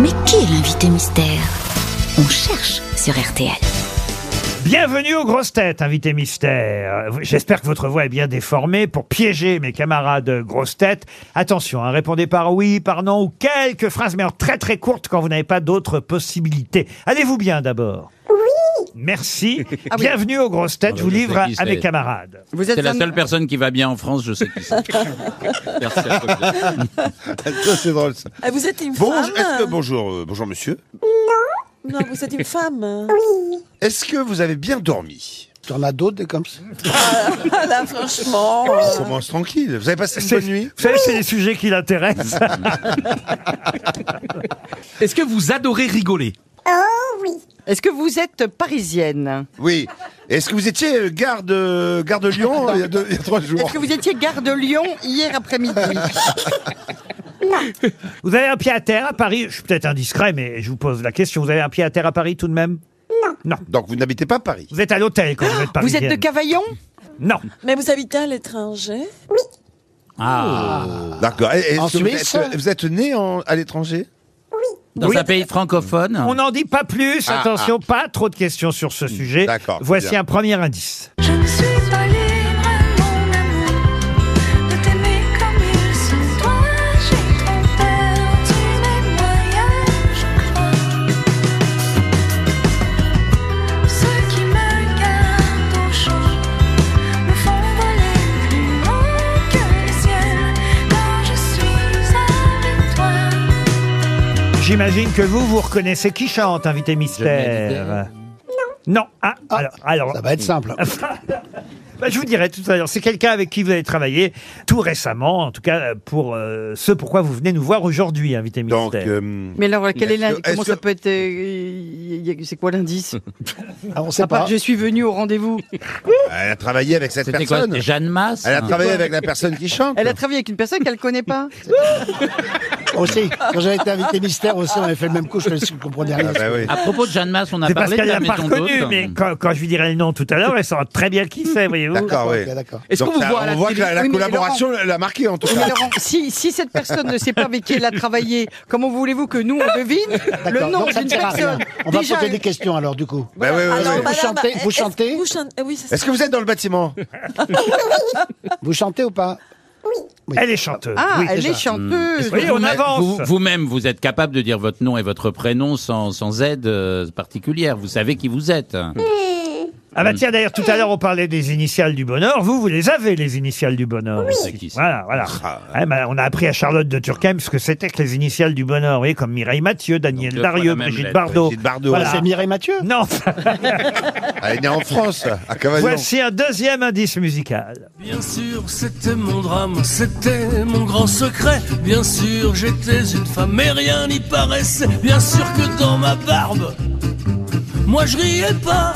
Mais qui est l'invité mystère? On cherche sur RTL. Bienvenue aux grosses têtes, invité mystère. J'espère que votre voix est bien déformée pour piéger mes camarades grosses têtes. Attention, hein, répondez par oui, par non ou quelques phrases, mais en très très courtes quand vous n'avez pas d'autres possibilités. Allez-vous bien d'abord? Oui. Merci. Bienvenue aux grosses têtes. Ah Je vous livre à mes c'est. camarades. Vous C'est êtes la un- seule personne qui va bien en France, je sais qui c'est. Merci à toi. Ça, c'est drôle, ça. Ah, vous êtes une femme est-ce que- bonjour, euh, bonjour monsieur. Non, vous êtes une femme. Est-ce que vous avez bien dormi Tu en as d'autres des comme ça Ah là, franchement. euh, On commence tranquille. Vous avez passé une C'est- bonne nuit Vous savez, c'est les sujets qui l'intéressent. Est-ce que vous adorez rigoler Est-ce que vous êtes parisienne Oui. Est-ce que vous étiez euh, garde, euh, garde Lyon il, y a deux- il y a trois jours Est-ce que vous étiez gare de Lyon hier après-midi vous avez un pied à terre à Paris Je suis peut-être indiscret, mais je vous pose la question. Vous avez un pied à terre à Paris tout de même? Donc vous n'habitez pas Paris? Vous êtes à l'hôtel quand vous êtes Vous parisienne êtes de Cavaillon? Non. Mais vous habitez à l'étranger? Ah, D'accord. Et- est-ce En que vous Suisse êtes, vous êtes né en- à l'étranger? Dans Oui. un pays francophone On n'en dit pas plus. Ah, Attention, pas trop de questions sur ce sujet. D'accord, Voici bien. un premier indice. Je ne suis J'imagine que vous, vous reconnaissez qui chante, invité mystère. Non. Ah, alors, alors. Ça va être simple. Bah, je vous dirai tout à l'heure. C'est quelqu'un avec qui vous avez travaillé tout récemment, en tout cas pour euh, ce pourquoi vous venez nous voir aujourd'hui, invité mystère. Donc, euh, Mais alors, quel est Est-ce l'in- que- comment est-ce ça que- peut être euh, y- y- C'est quoi l'indice Ah, on sait À part, pas. je suis venu au rendez-vous. elle a travaillé avec cette C'était quoi personne. Jeanne Masse Elle a travaillé avec la personne qui chante. Elle a travaillé avec une personne qu'elle connaît pas. Aussi, quand j'avais été invité mystère aussi, on avait fait le même coup, je ne comprenais rien. Ah bah oui. À propos de Jeanne Masse, on a C'est parce parlé de qu'elle la l'a pas maison reconnu, d'hôte. mais quand, quand je lui dirai le nom tout à l'heure, elle saura très bien qui c'est, voyez-vous. D'accord, oui. Ok, d'accord. Est-ce qu'on vous voit à la on voit télé que la, la Oui, mais collaboration l'a marqué en tout cas. Si, si cette personne ne sait pas avec qui elle a travaillé, comment voulez-vous que nous on devine le D'accord, nom donc ça ne d'une sert à rien. personne On va Déjà, poser des questions alors, du coup. Bah oui, oui, Alors, oui. vous madame, chantez- vous est-ce que chantez vous chantez- Oui, c'est Est-ce que vous êtes dans le bâtiment? Vous chantez ou pas? Elle est chanteuse. Ah, oui, elle est chanteuse. Oui, on avance. Vous- Vous-même, vous, êtes capable de dire votre nom et votre prénom sans, sans aide euh, particulière. Vous savez qui vous êtes. Ah bah tiens, d'ailleurs, tout à l'heure, on parlait des initiales du bonheur. Vous, vous les avez, les initiales du bonheur. C'est qui, ça Voilà, voilà. Ouais, bah, on a appris à Charlotte de Turckheim ce que c'était que les initiales du bonheur. Vous voyez, comme Mireille Mathieu, Daniel Donc, deux fois Darieux, même Brigitte lettre. Bardot. Brigitte Bardot. Voilà. C'est Mireille Mathieu Non, Elle est née en France, à Cavaillon. voici un deuxième indice musical. Bien sûr, c'était mon drame, c'était mon grand secret. Bien sûr, j'étais une femme, mais rien n'y paraissait. Bien sûr que dans ma barbe, moi je riais pas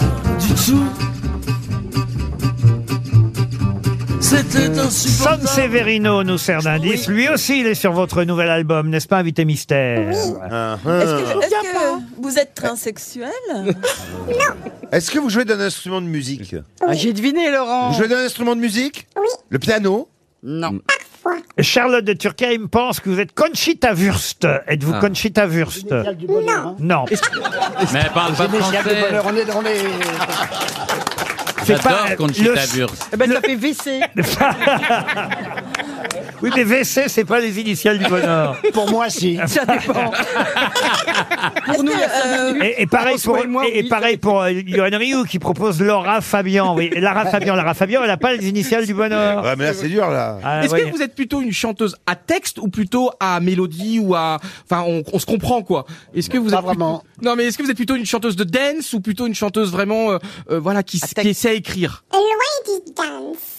du. C'était San. Severino nous sert d'indice. Lui aussi, il est sur votre nouvel album, n'est-ce pas, Invité Mystère? Ah, ah. Est-ce que, est-ce que vous êtes transsexuel? Est-ce que vous jouez d'un instrument de musique? Ah, J'ai deviné, Laurent. Vous jouez d'un instrument de musique? Oui. Le piano? Non. Charlotte de Turckheim pense que vous êtes Conchita Wurst. Êtes-vous Ah. Conchita Wurst bonheur, hein. Non. Mais elle parle pas français. bonheur, on est, on est... c'est pas J'adore Conchita le- Wurst. Eh ben, ça fait WC. Oui, mais WC, c'est pas les initiales du bonheur. Pour moi, si. Ça dépend. Pour nous, a minutes. Et, et pareil pour, et moi, et, pareil pour euh, Johan Rioux qui propose Laura Fabian. Oui, Lara Fabian, Lara Fabian, elle n'a pas les initiales du bonheur. Ouais, mais là c'est dur là. Ah, Est-ce oui. que vous êtes plutôt une chanteuse à texte ou plutôt à mélodie ou à enfin on, on se comprend quoi Est-ce que vous Pas êtes plutôt- vraiment. Non mais est-ce que vous êtes plutôt une chanteuse de dance ou plutôt une chanteuse vraiment euh, euh, voilà qui, s- essaie à écrire?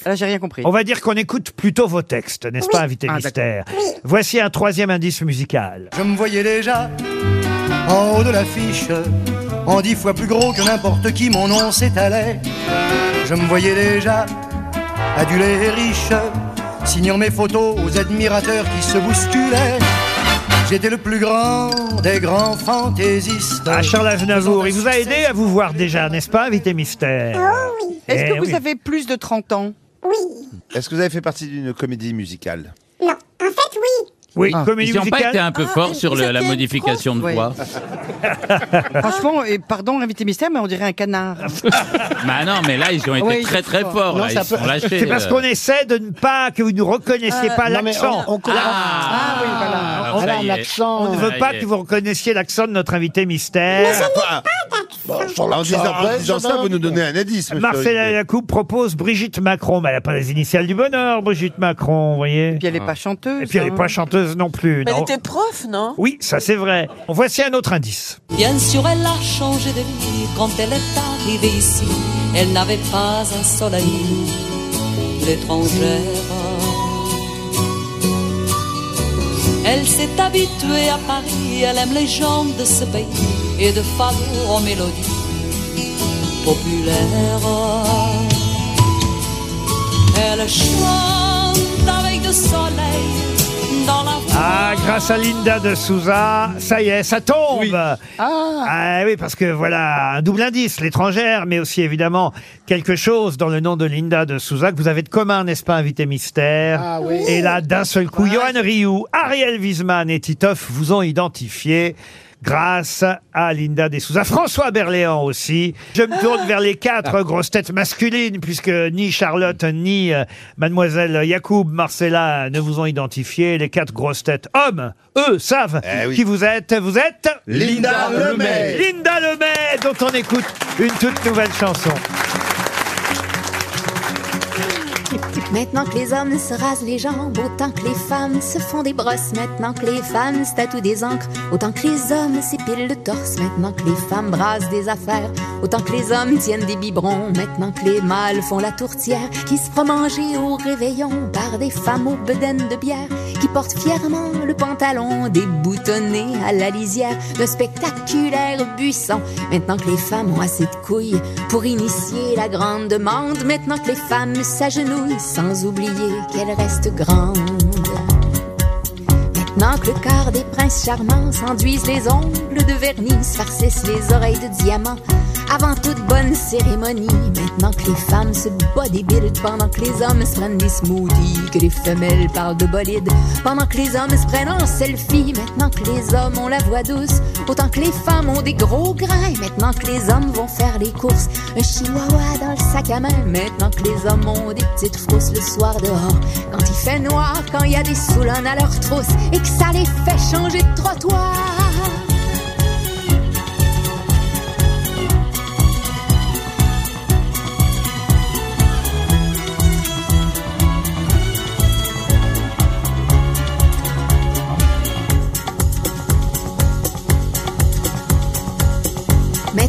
Là, j'ai rien compris. On va dire qu'on écoute plutôt vos textes, n'est-ce pas, invité Ah, mystère Voici un troisième indice musical. Je me voyais déjà en haut de l'affiche, en dix fois plus gros que n'importe qui, mon nom s'étalait. Je me voyais déjà adulé et riche, signant mes photos aux admirateurs qui se bousculaient. J'étais le plus grand des grands fantaisistes. Ah, Charles Aznavour, il vous a aidé à vous voir déjà, n'est-ce pas, invité mystère Est-ce Eh que vous oui. avez plus de 30 ans? Est-ce que vous avez fait partie d'une comédie musicale Non, en fait, oui. Oui, Ah. comédie Ils n'ont pas musicale. été un peu Ah, forts sur le- la c'était modification de voix. Franchement, et pardon, invité mystère, mais on dirait un canard. Bah non, mais là, ils ont été Oui, très très fort. forts. Non, là, ça ils se peut- sont lâchés. C'est parce euh. qu'on essaie de ne pas que vous ne reconnaissiez Euh, pas non, mais l'accent. on- on comprend. Ah oui, voilà. on- ça y est. ne veut ça y pas est. que vous reconnaissiez l'accent de notre invité mystère. En disant, en disant ça, vous nous donnez un indice. monsieur Marcela Olivier. Yacoub propose Brigitte Macron. Mais elle n'a pas les initiales du bonheur, Brigitte Macron, vous voyez. Puis elle est pas chanteuse. Et puis elle n'est hein. pas chanteuse non plus. Mais elle non. était prof, non? Oui, ça c'est vrai. Voici un autre indice. Bien sûr, elle a changé de vie quand elle est arrivée ici. Elle n'avait pas un seul ami, l'étrangère. Elle s'est habituée à Paris, elle aime les gens de ce pays et de fado en mélodie populaire. Elle chante avec du soleil dans la voix. Ah, grâce à Linda de Souza, ça y est, ça tombe. Ah. oui, parce que voilà, un double indice, l'étrangère, mais aussi évidemment quelque chose dans le nom de Linda de Souza que vous avez de commun, n'est-ce pas, invité mystère? Ah oui. Et là, d'un seul coup, Johan Rioux, Ariel Wiesman et Titoff vous ont identifié. Grâce à Linda de Souza, François Berléand aussi. Je me tourne vers les quatre grosses têtes masculines, puisque ni Charlotte ni euh, Mademoiselle Yacoub, Marcella ne vous ont identifié. Les quatre grosses têtes hommes, eux, savent Eh oui. qui vous êtes. Vous êtes Linda Lemay. Linda Lemay, dont on écoute une toute nouvelle chanson. Maintenant que les hommes se rasent les jambes, autant que les femmes se font des brosses. Maintenant que les femmes se tatouent des encres, autant que les hommes s'épilent le torse. Maintenant que les femmes brassent des affaires, autant que les hommes tiennent des biberons. Maintenant que les mâles font la tourtière, qui se fera manger au réveillon par des femmes aux bedaines de bière, qui portent fièrement le pantalon déboutonné à la lisière d'un spectaculaire buisson. Maintenant que les femmes ont assez de couilles pour initier la grande demande, maintenant que les femmes s'agenouillent sans oublier qu'elles restent grandes. Maintenant que le quart des princes charmants s'enduisent les ongles de vernis, se farcissent les oreilles de diamants. Avant toute bonne cérémonie, maintenant que les femmes se bodybuildent, pendant que les hommes se prennent des smoothies, que les femelles parlent de bolide, pendant que les hommes se prennent en selfie, maintenant que les hommes ont la voix douce, autant que les femmes ont des gros grains, maintenant que les hommes vont faire les courses, un chihuahua dans le sac à main, maintenant que les hommes ont des petites frousses le soir dehors, quand il fait noir, quand il y a des soulons à leur trousse, et que ça les fait changer de trottoir.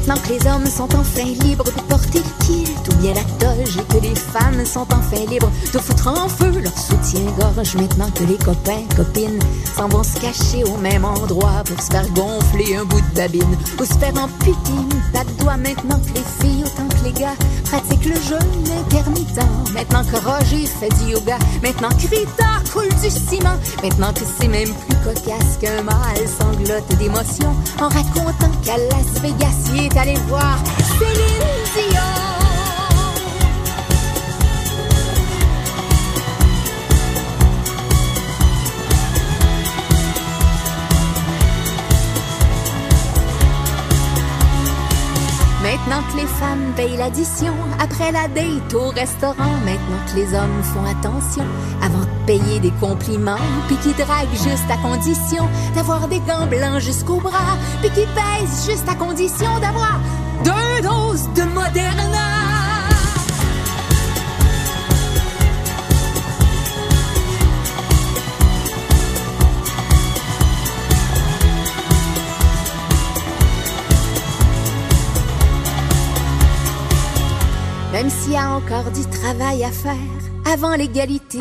Maintenant que les hommes sont enfin libres de porter kilt ou bien la toge et que les femmes sont enfin libres de foutre en feu leur soutien-gorge. Maintenant que les copains, copines s'en vont se cacher au même endroit pour se faire gonfler un bout de babine ou se faire amputer une de doigt. Maintenant que les filles autant les gars le jeûne intermittent. Maintenant que Roger fait du yoga. Maintenant que Rita coule du ciment. Maintenant que c'est même plus cocasse qu'un mâle sanglote d'émotion en racontant qu'à Las Vegas, il est allé voir Céline. Maintenant que les femmes payent l'addition après la date au restaurant, maintenant que les hommes font attention avant de payer des compliments, puis qui draguent juste à condition d'avoir des gants blancs jusqu'au bras, puis qui pèsent juste à condition d'avoir deux doses de Moderna. Même s'il y a encore du travail à faire avant l'égalité,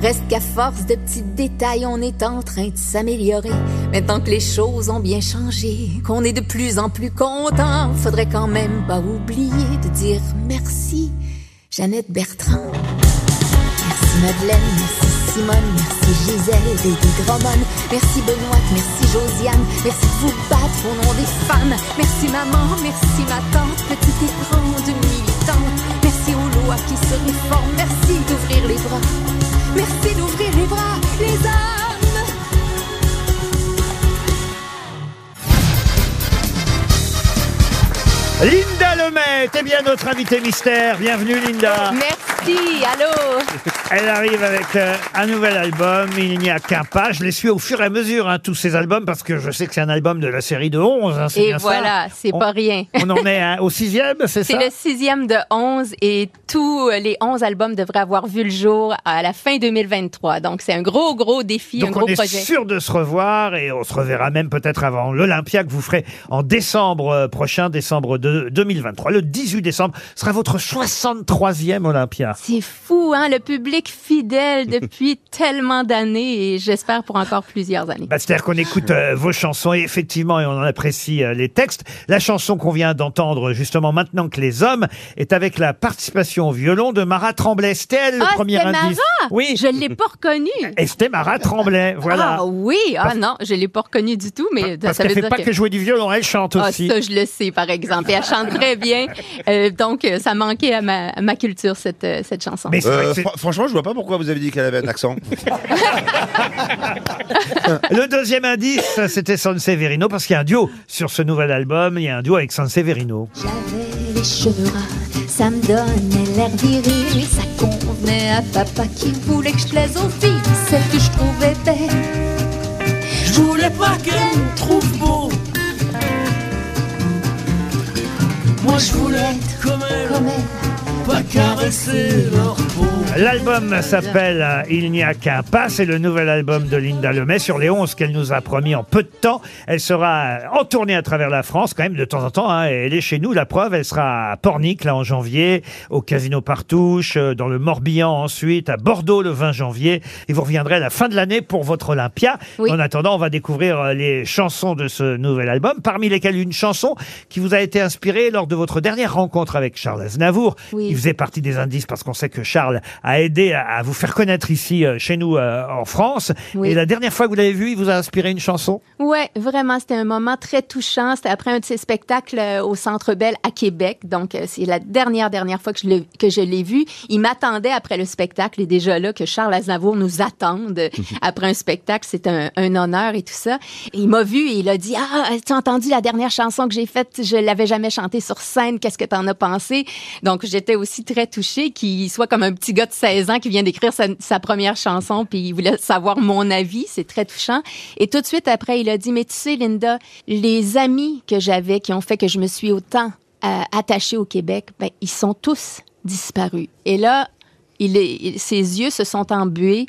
reste qu'à force de petits détails, on est en train de s'améliorer. Maintenant que les choses ont bien changé, qu'on est de plus en plus content, faudrait quand même pas oublier de dire merci, Jeannette Bertrand. Merci Madeleine, merci Simone, merci Gisèle, Dédé Drummond, merci Benoît, merci Josiane, merci de vous battre au nom des femmes, merci maman, merci ma tante, petit écran de militante, merci d'ouvrir les bras, merci d'ouvrir les bras, Linda Lemay était bien notre invitée mystère. Bienvenue Linda. Merci, allô Elle arrive avec euh, un nouvel album, Il n'y a qu'un pas. Je les suis au fur et à mesure, hein, tous ces albums, parce que je sais que c'est un album de la série de 11. hein, c'est Et bien ça voilà, c'est On- pas rien. On en est hein, au sixième, c'est C'est ça le sixième de 11 et tous euh, les 11 albums devraient avoir vu le jour à la fin 2023. Donc, c'est un gros, gros défi, un Donc gros on est projet. sûr de se revoir et on se reverra même peut-être avant l'Olympia que vous ferez en décembre euh, prochain, décembre de 2023. Le 18 décembre sera votre 63e Olympia. C'est fou, hein? Le public fidèle depuis tellement d'années et j'espère pour encore plusieurs années. Bah, C'est-à-dire qu'on écoute euh, vos chansons et effectivement, et on en apprécie euh, les textes. La chanson qu'on vient d'entendre justement maintenant que les hommes est avec la participation au violon de Marat Tremblay. C'était elle le ah, premier indice. Marat! Oui. Je l'ai pas reconnu. Et c'était Marat Tremblay, voilà. Ah oui, ah non, je l'ai pas reconnu du tout, mais Parce ça veut fait dire pas que... jouer du violon, elle chante Ah, aussi. ça, je le sais, par exemple. Elle chante très bien. Euh, donc, euh, ça manquait à ma, à ma culture, cette, euh, cette chanson. Euh, fr- franchement, je vois pas pourquoi vous avez dit qu'elle avait un accent. Le deuxième indice, c'était Sanseverino, parce qu'il y a un duo sur ce nouvel album. Il y a un duo avec Sanseverino. J'avais les cheveux ras, ça me donnait l'air viril, ça convenait à papa qui voulait que je plaise aux filles, celle que je trouvais belle. Je voulais pas qu'elle me trouve beau. Moi je voulais être comme elle, Comme elle, pas caresser leur peau. L'album s'appelle euh, Il n'y a qu'un pas. C'est le nouvel album de Linda Lemay. Sur les 11 qu'elle nous a promis en peu de temps, elle sera euh, en tournée à travers la France, quand même de temps en temps. hein. Elle est chez nous. La preuve, elle sera à Pornic, là, en janvier, au Casino Partouche, euh, dans le Morbihan ensuite, à Bordeaux le 20 janvier. Et vous reviendrez à la fin de l'année pour votre Olympia. En attendant, on va découvrir euh, les chansons de ce nouvel album, parmi lesquelles une chanson qui vous a été inspirée lors de votre dernière rencontre avec Charles Aznavour. Oui. Il faisait partie des indices parce qu'on sait que Charles a aidé à, à vous faire connaître ici, euh, chez nous, euh, en France. Oui. Et la dernière fois que vous l'avez vu, il vous a inspiré une chanson? Ouais, vraiment, c'était un moment très touchant. C'était après un de ses spectacles euh, au Centre Bell à Québec. Donc, c'est la dernière, dernière fois que je l'ai, que je l'ai vu. Il m'attendait après le spectacle et déjà là que Charles Aznavour nous attende après un spectacle. C'est un, un honneur et tout ça. Et il m'a vu et il a dit, ah, tu as entendu la dernière chanson que j'ai faite? Je l'avais jamais chantée sur scène. Qu'est-ce que t'en as pensé? Donc, j'étais aussi très touchée qu'il soit comme un petit gars de 16 ans qui vient d'écrire sa, première chanson puis il voulait savoir mon avis. C'est très touchant. Et tout de suite après, il a dit, mais tu sais, Linda, les amis que j'avais qui ont fait que je me suis autant euh, attachée au Québec, ben, ils sont tous disparus. Et là, il est, il- ses yeux se sont embués.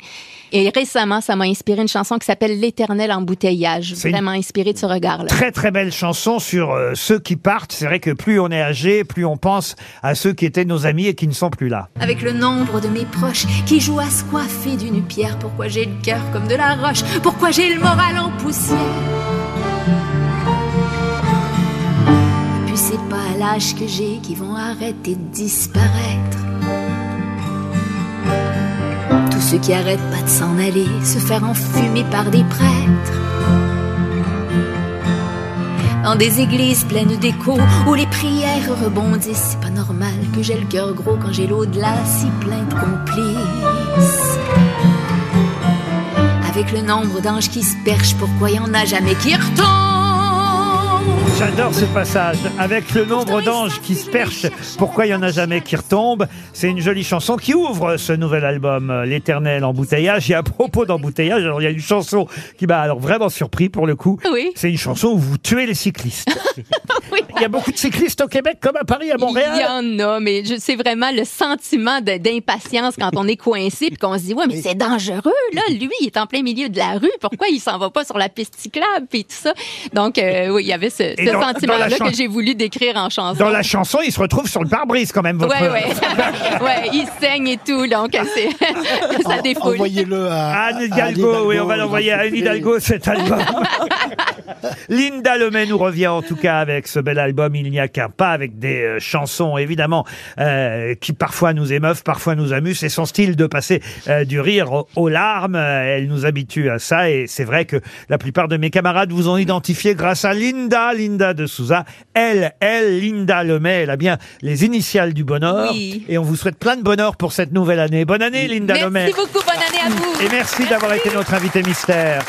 Et récemment, ça m'a inspiré une chanson qui s'appelle L'éternel embouteillage. Vraiment inspiré de ce regard-là. Très très belle chanson sur euh, ceux qui partent. C'est vrai que plus on est âgé, plus on pense à ceux qui étaient nos amis et qui ne sont plus là. avec le nombre de mes proches qui jouent à se coiffer d'une pierre. Pourquoi j'ai le cœur comme de la roche? Pourquoi j'ai le moral en poussière? Et puis c'est pas l'âge que j'ai qui vont arrêter de disparaître. Ceux qui arrêtent pas de s'en aller, se faire enfumer par des prêtres. Dans des églises pleines d'échos où les prières rebondissent, c'est pas normal que j'ai le cœur gros quand j'ai l'au-delà si plein de complices. Avec le nombre d'anges qui se perchent, pourquoi y en a jamais qui retombent J'adore ce passage. Avec le nombre d'anges qui se perchent, pourquoi il y en a jamais qui retombent? C'est une jolie chanson qui ouvre ce nouvel album, euh, L'éternel embouteillage. Et à propos d'embouteillage, alors il y a une chanson qui m'a alors vraiment surpris pour le coup. Oui. C'est une chanson où vous tuez les cyclistes. Il y a beaucoup de cyclistes au Québec comme à Paris, à Montréal. Il y en a, mais c'est vraiment le sentiment d'impatience quand on est coincé puis qu'on se dit, ouais, mais c'est dangereux, là. Lui, il est en plein milieu de la rue. Pourquoi il s'en va pas sur la piste cyclable puis tout ça? Donc, euh, oui, il y avait ce, sentiment-là que j'ai voulu décrire en chanson. Dans la chanson, il se retrouve sur le pare-brise quand même. Votre... Ouais, ouais. ouais, il saigne et tout, donc ça défoule. Envoyez-le à, Anne Hidalgo, oui, on va l'envoyer à Anne Hidalgo cet album. Linda Lemay nous revient en tout cas avec ce bel album Il n'y a qu'un pas, avec des euh, chansons évidemment euh, qui parfois nous émeuvent, parfois nous amusent. C'est son style de passer euh, du rire aux, aux larmes. Elle nous habitue à ça et c'est vrai que la plupart de mes camarades vous ont identifié grâce à Linda, Linda de Souza. Elle, elle, Linda Lemay, elle a bien les initiales du bonheur. Oui. Et on vous souhaite plein de bonheur pour cette nouvelle année. Bonne année Linda Lemay. Merci beaucoup, bonne année à vous. Et merci, d'avoir été notre invité mystère.